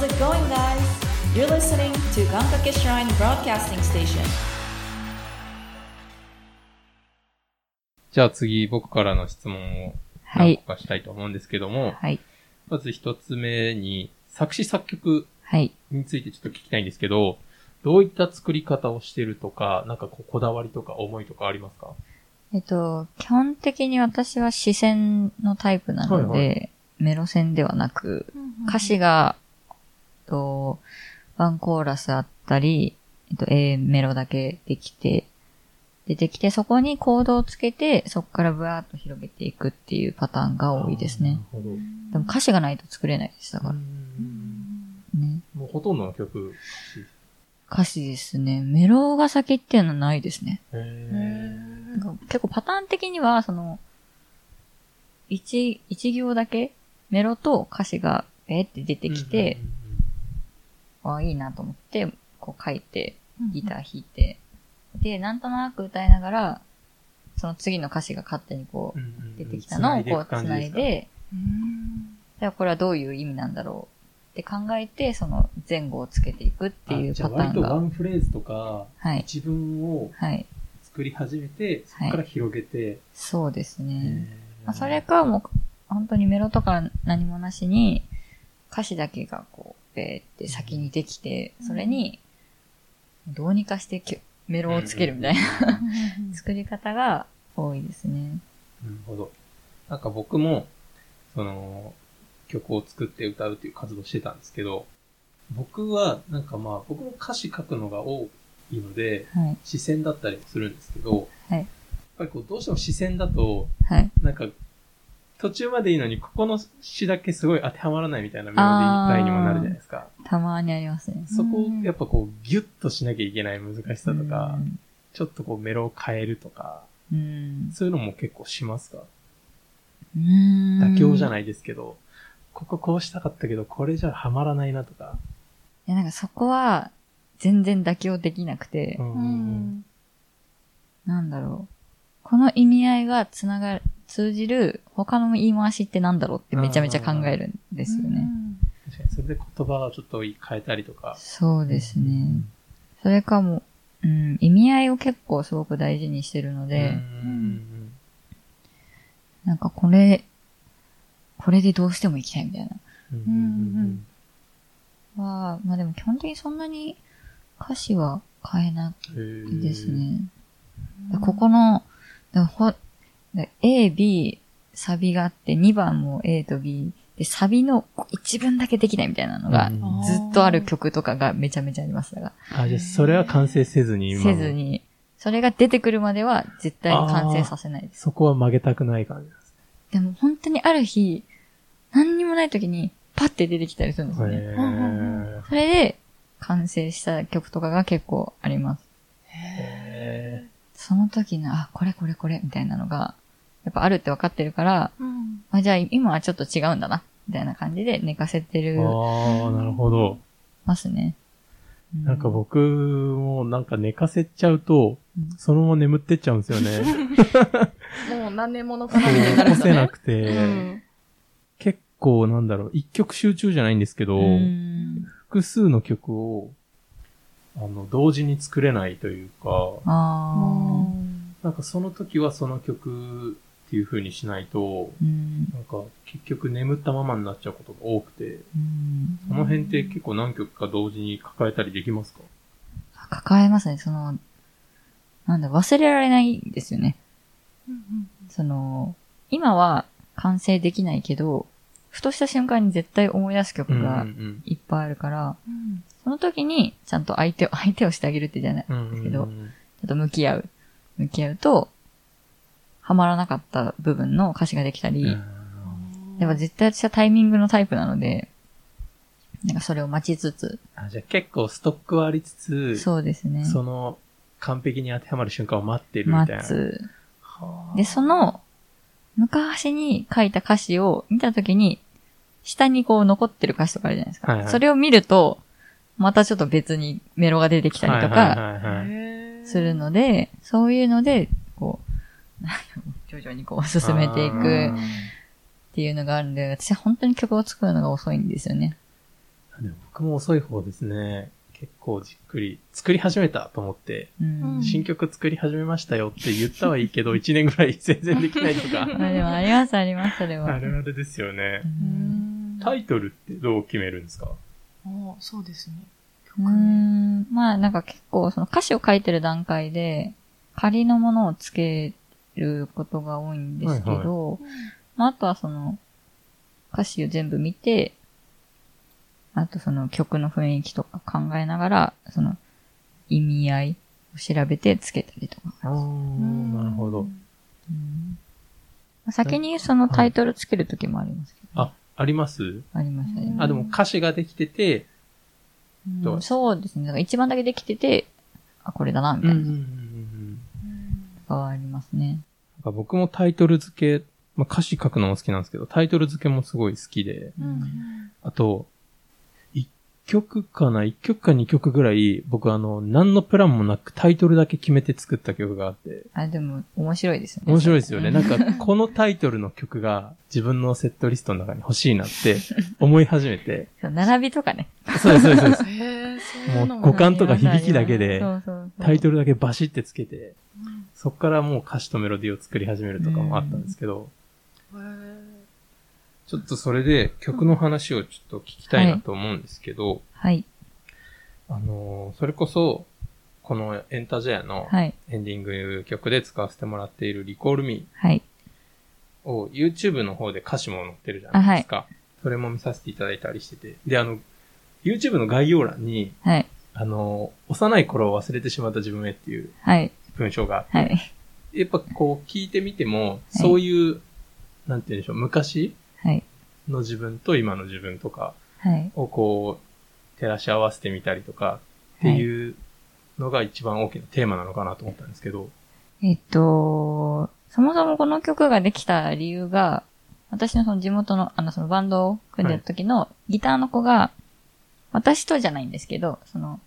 How's it going, guys? You're listening to Gankake Shrine Broadcasting Station. じゃあ次、僕からの質問をはい何個。かしたいと思うんですけども、はい。まず一つ目に、作詞作曲はい。についてちょっと聞きたいんですけど、どういった作り方をしてるとか、なんかこう、こだわりとか思いとかありますか？えっと、基本的に私は視線のタイプなので、はいはメロ線ではなく、歌詞が、と、ワンコーラスあったり、えっと、A メロだけできて、出てきて、そこにコードをつけて、そこからブワーッと広げていくっていうパターンが多いですね。なるほど。でも歌詞がないと作れないです、だから。ね。もうほとんどの曲、歌詞ですね。メロが先っていうのはないですね。へなんか結構パターン的には、その、一、一行だけメロと歌詞がえーって出てきて、ああ、いいなと思って、こう書いて、ギター弾いて、で、なんとなく歌いながら、その次の歌詞が勝手にこう、出てきたのをこう繋いで、じゃあこれはどういう意味なんだろうって考えて、その前後をつけていくっていうパターンが。ンフレーズとか、はい。一文をはい。作り始めて、そこから広げて、そうですね。まあ、それかもう、本当にメロとか何もなしに、歌詞だけがこう、べーって先にできて、それに、どうにかしてきメロをつけるみたいな作り方が多いですね。なるほど。なんか僕も、その、曲を作って歌うっていう活動してたんですけど、僕は、なんかまあ、僕も歌詞書くのが多いので、はい。視線だったりもするんですけど、はいやっぱりこう、どうしても視線だと、はい。なんか、途中までいいのに、ここの詩だけすごい当てはまらないみたいなメロディあーーラインにもなるじゃないですか。たまにありますね。そこをやっぱこう、ギュッとしなきゃいけない難しさとか、うんちょっとこう、メロを変えるとか、うん。そういうのも結構しますか？うん。妥協じゃいないですけど、こここうしたかったけど、これじゃハマらないなとか。や、なんかそこは、全然妥協できなくて、んん。なんだろう。この意味合いがつながる、通じる他の言い回しってなんだろうってめちゃめちゃ考えるんですよね。確かに、それで言葉をちょっと変えたりとか。そうですね。それかも、うん、意味合いを結構すごく大事にしてるので、うんなんかこれ、これでどうしても行きたいみたいな。まあでも基本的にそんなに歌詞は変えなうんいです。ね。でここの、でほで A、B、サビがあって、2番も A と B、で、サビの一文だけできないみたいなのが、うんずっとある曲とかがめちゃめちゃありますだから。あ、じゃあそれは完成せずに今せず。に、それが出てくるまでは絶対に完成させないです。そこは曲げたくない感じですでも本当にある日、何にもない時にパッて出てきたりするんですよね。それで完成した曲とかが結構あります。え。その時の、あ、これこれこれみたいなのが、やっぱあるって分かってるから、うん。あ、じゃあ今はちょっと違うんだな、みたいな感じで寝かせてるああ、なるほど。ますね。うなんか僕もなんか寝かせちゃうとうん、そのまま眠ってっちゃうんですよね。もう何年ものかなみたいになる起こせなくうて、ん。結構なんだろう、一曲集中じゃないんですけど、うん複数の曲を、あの、同時に作れないというか、あなんかその時はその曲っていう風にしないと、ーうん。なんか結局眠ったままになっちゃうことが多くて、うん。その辺って結構何曲か同時に抱えたりできますか？抱えますね、その、なんだ、忘れられないんですよね。その、今は完成できないけど、ふとした瞬間に絶対思い出す曲がうんいっぱいあるから、うん。その時にちゃんと相手を、相手をしてあげるってじゃない、ちうんうん。ですけどうんうん。ょっと向き合う。向き合うと、ハマらなかった部分の歌詞ができたり、やっぱ絶対私はタイミングのタイプなので、なんかそれを待ちつつ、あじゃあ結構ストックはありつつ、そうですね。その完璧に当てはまる瞬間を待ってるみたいな。待つ。はあで、その、昔に書いた歌詞を見たときに、下にこう残ってる歌詞とかあるじゃないですか。はいはいそれを見ると、またちょっと別にメロが出てきたりとか、するので、そういうので、こう 徐々にこう進めていくっていうのがあるんで、私は本当に曲を作るのが遅いんですよね。でも僕も遅い方ですね。結構じっくり作り始めたと思って、うん。うん新曲作り始めましたよって言ったはいいけど、1年ぐらい全然できないとか。まあでもありますあります、それは。あるあるですよねう。んタイトルってどう決めるんですか？あそうですね。うーん。まあなんか結構その歌詞を書いてる段階で仮のものをつけることが多いんですけど、まああとはその歌詞を全部見て、あとその曲の雰囲気とか考えながら、その意味合いを調べてつけたりとか。ああ、なるほど。うん。先にそのタイトルつけるときもありますけど、あ、あります？ありますあります。あ、でも歌詞ができてて、どう？うんそうですね。だから一番だけできてて、あ、これだな、みたいな。のがありますね。か僕もタイトル付け、まあ、歌詞書くのも好きなんですけど、タイトル付けもすごい好きで、うんあと、一曲かな一曲か二曲ぐらい、僕あの、何のプランもなくタイトルだけ決めて作った曲があって、あ、でも面白いですよね。面白いですよね。うんなんか、このタイトルの曲が自分のセットリストの中に欲しいなって 思い始めて、そう並びとかね。そうです、そうですそうです。もう五感とか響きだけそで、うそうそうタイトルだけバシってつけて、そっからもう歌詞とメロディーを作り始めるとかもあったんですけど、ちょっとそれで曲の話をちょっと聞きたいなと思うんですけど、はい。あのーそれこそ、このエンタジェアのはい。エンディング曲で使わせてもらっているリコールミはい。ーを YouTube の方で歌詞も載ってるじゃないですか。それも見させていただいたりしてて。で、あの、YouTube の概要欄に、はい。あのー幼い頃を忘れてしまった自分へっていうはい。文章がはい。やっぱこう聞いてみても、そういう、なんて言うんでしょう、昔はい。の自分と今の自分とかはい。をこう、照らし合わせてみたりとかっていうのが一番大きなテーマなのかなと思ったんですけど。えっと、そもそもこの曲ができた理由が、私のその地元の、あの、そのバンドを組んでる時のギターの子が、私とじゃないんですけど、その、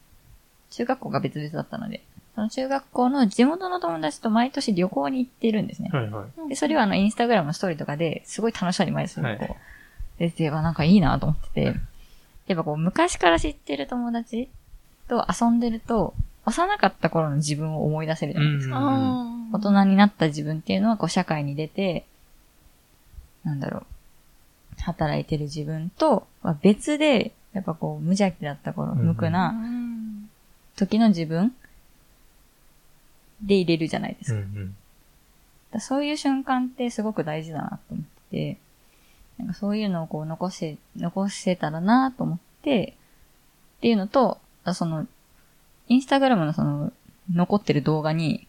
中学校が別々だったので、その中学校の地元の友達と毎年旅行に行ってるんですね。はいはい。で、それはあの、インスタグラムのストーリーとかで、すごい楽しそうに毎年こう、はい出て、あ、なんかいいなと思ってて、やっぱこう、昔から知ってる友達と遊んでると、幼かった頃の自分を思い出せるじゃないですか。大人になった自分っていうのは、こう、社会に出て、なんだろう、働いてる自分とは別で、やっぱこう、無邪気だった頃、無垢なん時の自分で入れるじゃないですか。うんうん。だそういう瞬間ってすごく大事だなと思ってて、なんかそういうのをこう残せ、残せたらなと思って、っていうのと、あその、インスタグラムのその、残ってる動画に、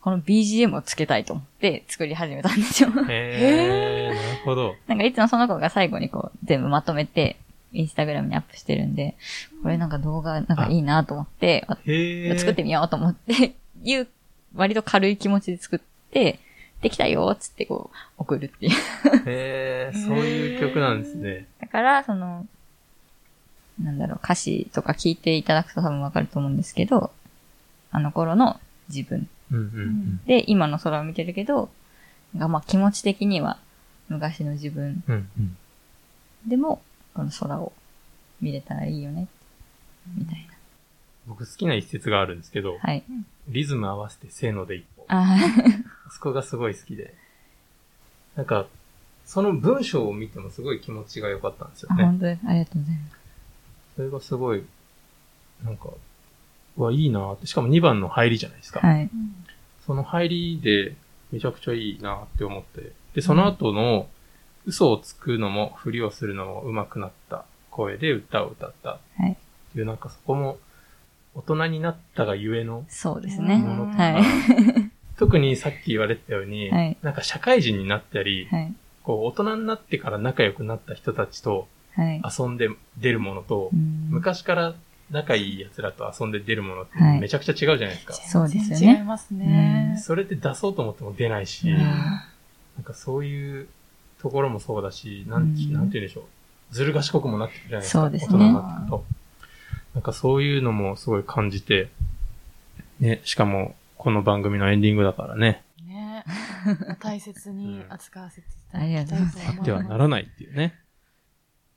この BGM をつけたいと思って作り始めたんですよ。へー、なるほど。なんかいつもその子が最後にこう全部まとめて、インスタグラムにアップしてるんで、これなんか動画なんかいいなと思って。作ってみようと思って、いう、割と軽い気持ちで作って、できたよっつってこう、送るっていう。へー、そういう曲なんですね。だから、その、なんだろう、歌詞とか聞いていただくと多分わかると思うんですけど、あの頃の自分うんうんうん。で、今の空を見てるけど、がまあ気持ち的には昔の自分うんうん。でも、この空を見れたらいいよね、みたい僕好きな一節があるんですけどな。、はい。リズム合わせてせーので一歩。あーそこがすごい好きで。なんか、その文章を見てもすごい気持ちが良かったんですよあ、ね。本当です。ありがとうございます。それがすごい、なんか、うわ、いいなって。しかも2番の入りじゃないですか。はい。その入りでめちゃくちゃいいなって思って。で、その後の、嘘をつくのも、ふりをするのも上手くなった声で歌を歌った。はいっていう、なんかそこも、大人になったがゆえのそうですね。ものとか、はい。特にさっき言われてたように、はいなんか社会人になったり、はい。こう、大人になってから仲良くなった人たちとはい。遊んで出るものと、うん昔から仲いい奴らと遊んで出るものってはいめちゃくちゃ違うじゃないですか。そうですよね違いますね。それって出そうと思っても出ないし、うんなんかそういうところもそうだし、なん,、うんなんて言うんでしょう。ずる賢くもなってくるじゃないですか。そうですね大人になってくると。なんかそういうのもすごい感じて、ね、しかもこの番組のエンディングだからね、ね 大切に扱わせていただありがきたいととうございます思います。ではならないっていうね。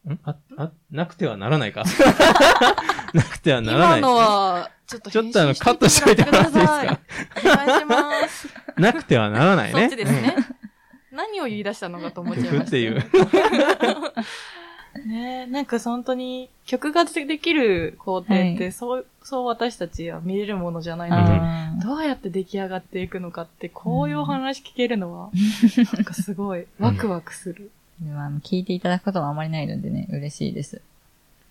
んあ、あ、なくてはならないか。なくてはならない。今のは、ちょっとちょっとあの、カットしておいてもらっていいですかお願いします。なくてはならないね。そっちですね。何を言い出したのかと思っちゃいました。曲っていう。ねえ、なんか本当に曲ができる工程って、はいそう、そう私たちは見れるものじゃないので、どうやって出来上がっていくのかって、こういうお話聞けるのは、なんかすごい ワクワクする。でもあの聞いていただくことはあまりないのでね、嬉しいです。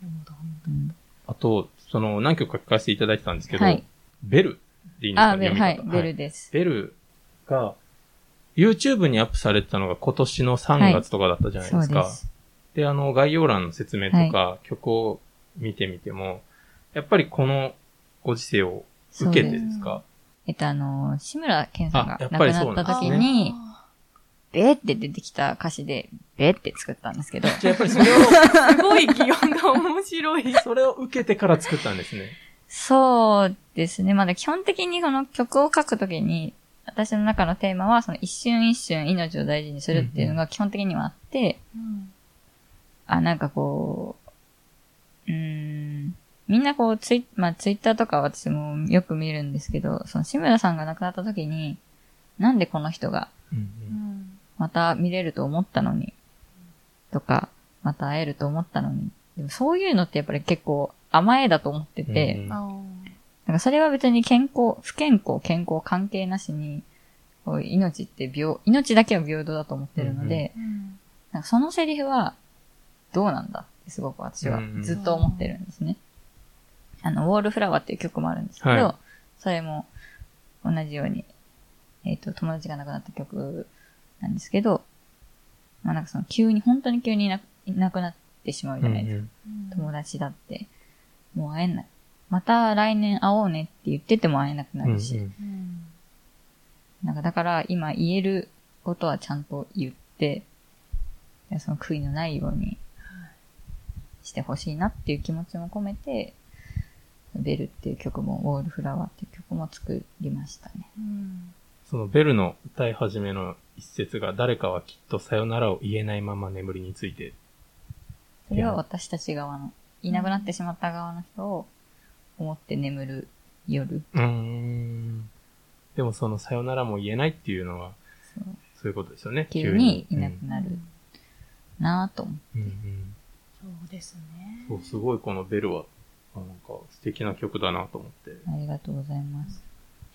うんあと、その、何曲か聞かせていただいてたんですけど、はいベルでいいんですかあ、ベル、はい、ベルです。ベルが、YouTube にアップされてたのが今年の3月とかだったじゃないですか。そうです。で、あの、概要欄の説明とか、曲を見てみても、やっぱりこのご時世を受けてですか？えっと、あの、志村けんさんがあやっ亡くぱりそうななった時に、あベーって出てきた歌詞で、ベーって作ったんですけど、じゃあやっぱりそれを、ーすごい擬音が面白い。それを受けてから作ったんですね。そうですね。まだ基本的にこの曲を書くときに、私の中のテーマは、その一瞬一瞬命を大事にするっていうのが基本的にはあって、うんあ、なんかこう、うーん、みんなこうツイ、まあツイッターとか私もよく見るんですけど、その志村さんが亡くなった時に、なんでこの人がうんまた見れると思ったのに、とか、また会えると思ったのに。でもそういうのってやっぱり結構甘えだと思ってて、うんなんかそれは別に健康、不健康、健康関係なしに、こう命って平、命だけは平等だと思ってるので、うん。なんかそのセリフはどうなんだ？ってすごく私はうんうん。ずっと思ってるんですね。あの、ウォールフラワーっていう曲もあるんですけど、はい。それも同じように、えっ、と、友達が亡くなった曲なんですけど、まあなんかその急に、本当に急にいななくなってしまうじゃないですか。友達だって、もう会えない。また来年会おうねって言ってても会えなくなるし、うんうん。うんなんかだから今言えることはちゃんと言って、でその悔いのないようにしてほしいなっていう気持ちも込めて、ベルっていう曲も、ウォールフラワーっていう曲も作りましたね。うんそのベルの歌い始めの一節が誰かはきっとさよならを言えないまま眠りについて。それは私たち側の、いなくなってしまった側の人を思って眠る夜。うーん。でもそのさよならも言えないっていうのは、そうそういうことですよね。急にいなくなるなぁと思って。うんうんそうですね。そう、すごいこのベルは、あなんか素敵な曲だなと思って。ありがとうございます。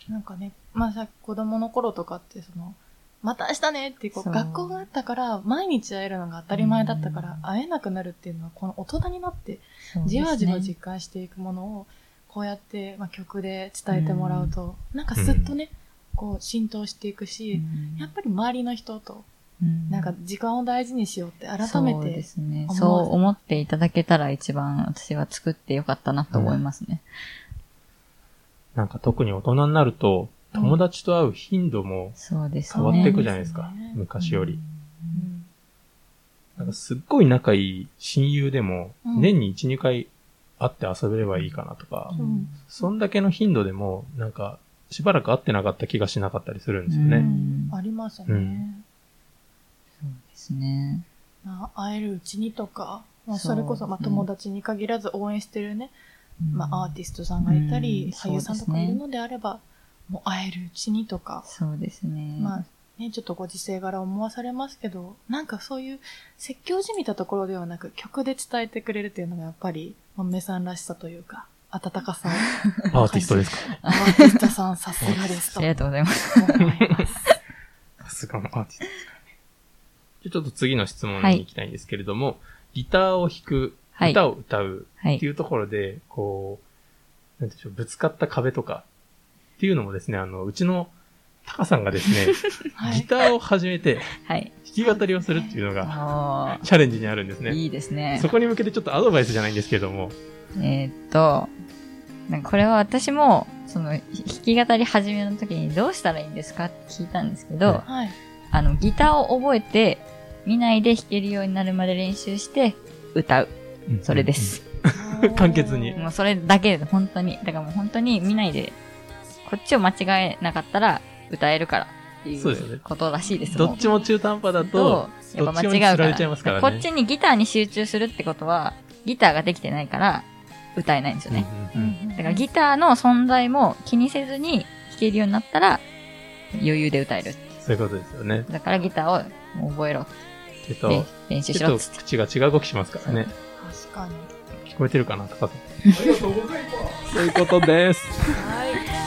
なんかね、まあさ、子供の頃とかって、その、また明日ねってこう、学校があったから、毎日会えるのが当たり前だったからうん、会えなくなるっていうのは、この大人になって、じわじわ実感していくものを、こうやって、まあ、曲で伝えてもらうと、なんかすっとね、こう浸透していくし、うんやっぱり周りの人と、うんなんか時間を大事にしようって改めそうでて、すね。そう思っていただけたら一番私は作ってよかったなと思いますね。なんか特に大人になると、友達と会う頻度も。変わっていくねじゃないですか。すね昔より。うんなんかすっごい仲いい親友でも、うん年に1、2回会って遊べればいいかなとか、うんそんだけの頻度でも、なんか、しばらく会ってなかった気がしなかったりするんですよね。うんありますね。うんですね。まあ、会えるうちにとか、まあ、そうそれこそ、まあ、うん友達に限らず応援してるね、まあ、アーティスストさんがいたり、うん俳優さんとかいるのであれば、もう会えるうちにとか、そうですね。まあ、ね、ちょっとご時世柄思わされますけど、なんかそういう説教じみたところではなく、曲で伝えてくれるっていうのがやっぱり、まあ、メさんらしさというか、温かさを。アーティストですか？アーティストさんさすがですと ありがとうございます。思います。さすがのアーティストですか？じゃあちょっと次の質問に行きたいんですけれども、ギターを弾く、はい歌を歌うはい。っていうところで、こう、なんでしょう、ぶつかった壁とかっていうのもですね、あの、うちのタカさんがですね、はい。ギターを始めてはい。弾き語りをするっていうのがあチャレンジにあるんですね。いいですねそ。こに向けてちょっとアドバイスじゃないんですけれども、えーっと、なんかこれは私も、その、弾き語り始めの時にどうしたらいいんですかって聞いたんですけど、ははい。あの、ギターを覚えて、見ないで弾けるようになるまで練習して、歌う。それです。簡潔にもうそれだけで、本当に。だからもう本当に見ないで、こっちを間違えなかったら歌えるから。っていそうことらしいですどっちも中途半端だと、やっぱ間違うどっちもに釣らからね。こっちにギターに集中するってことは、ギターができてないから、歌えないんですよね。だからギターの存在も気にせずに弾けるようになったら、余裕で歌える。そういうことですよね。だからギターをもう覚えろ。手と、で練習し手とろっつって。口が違う動きしますからね。確かに。聞こえてるかな高さん。ありがとうございます。そういうことです。はい。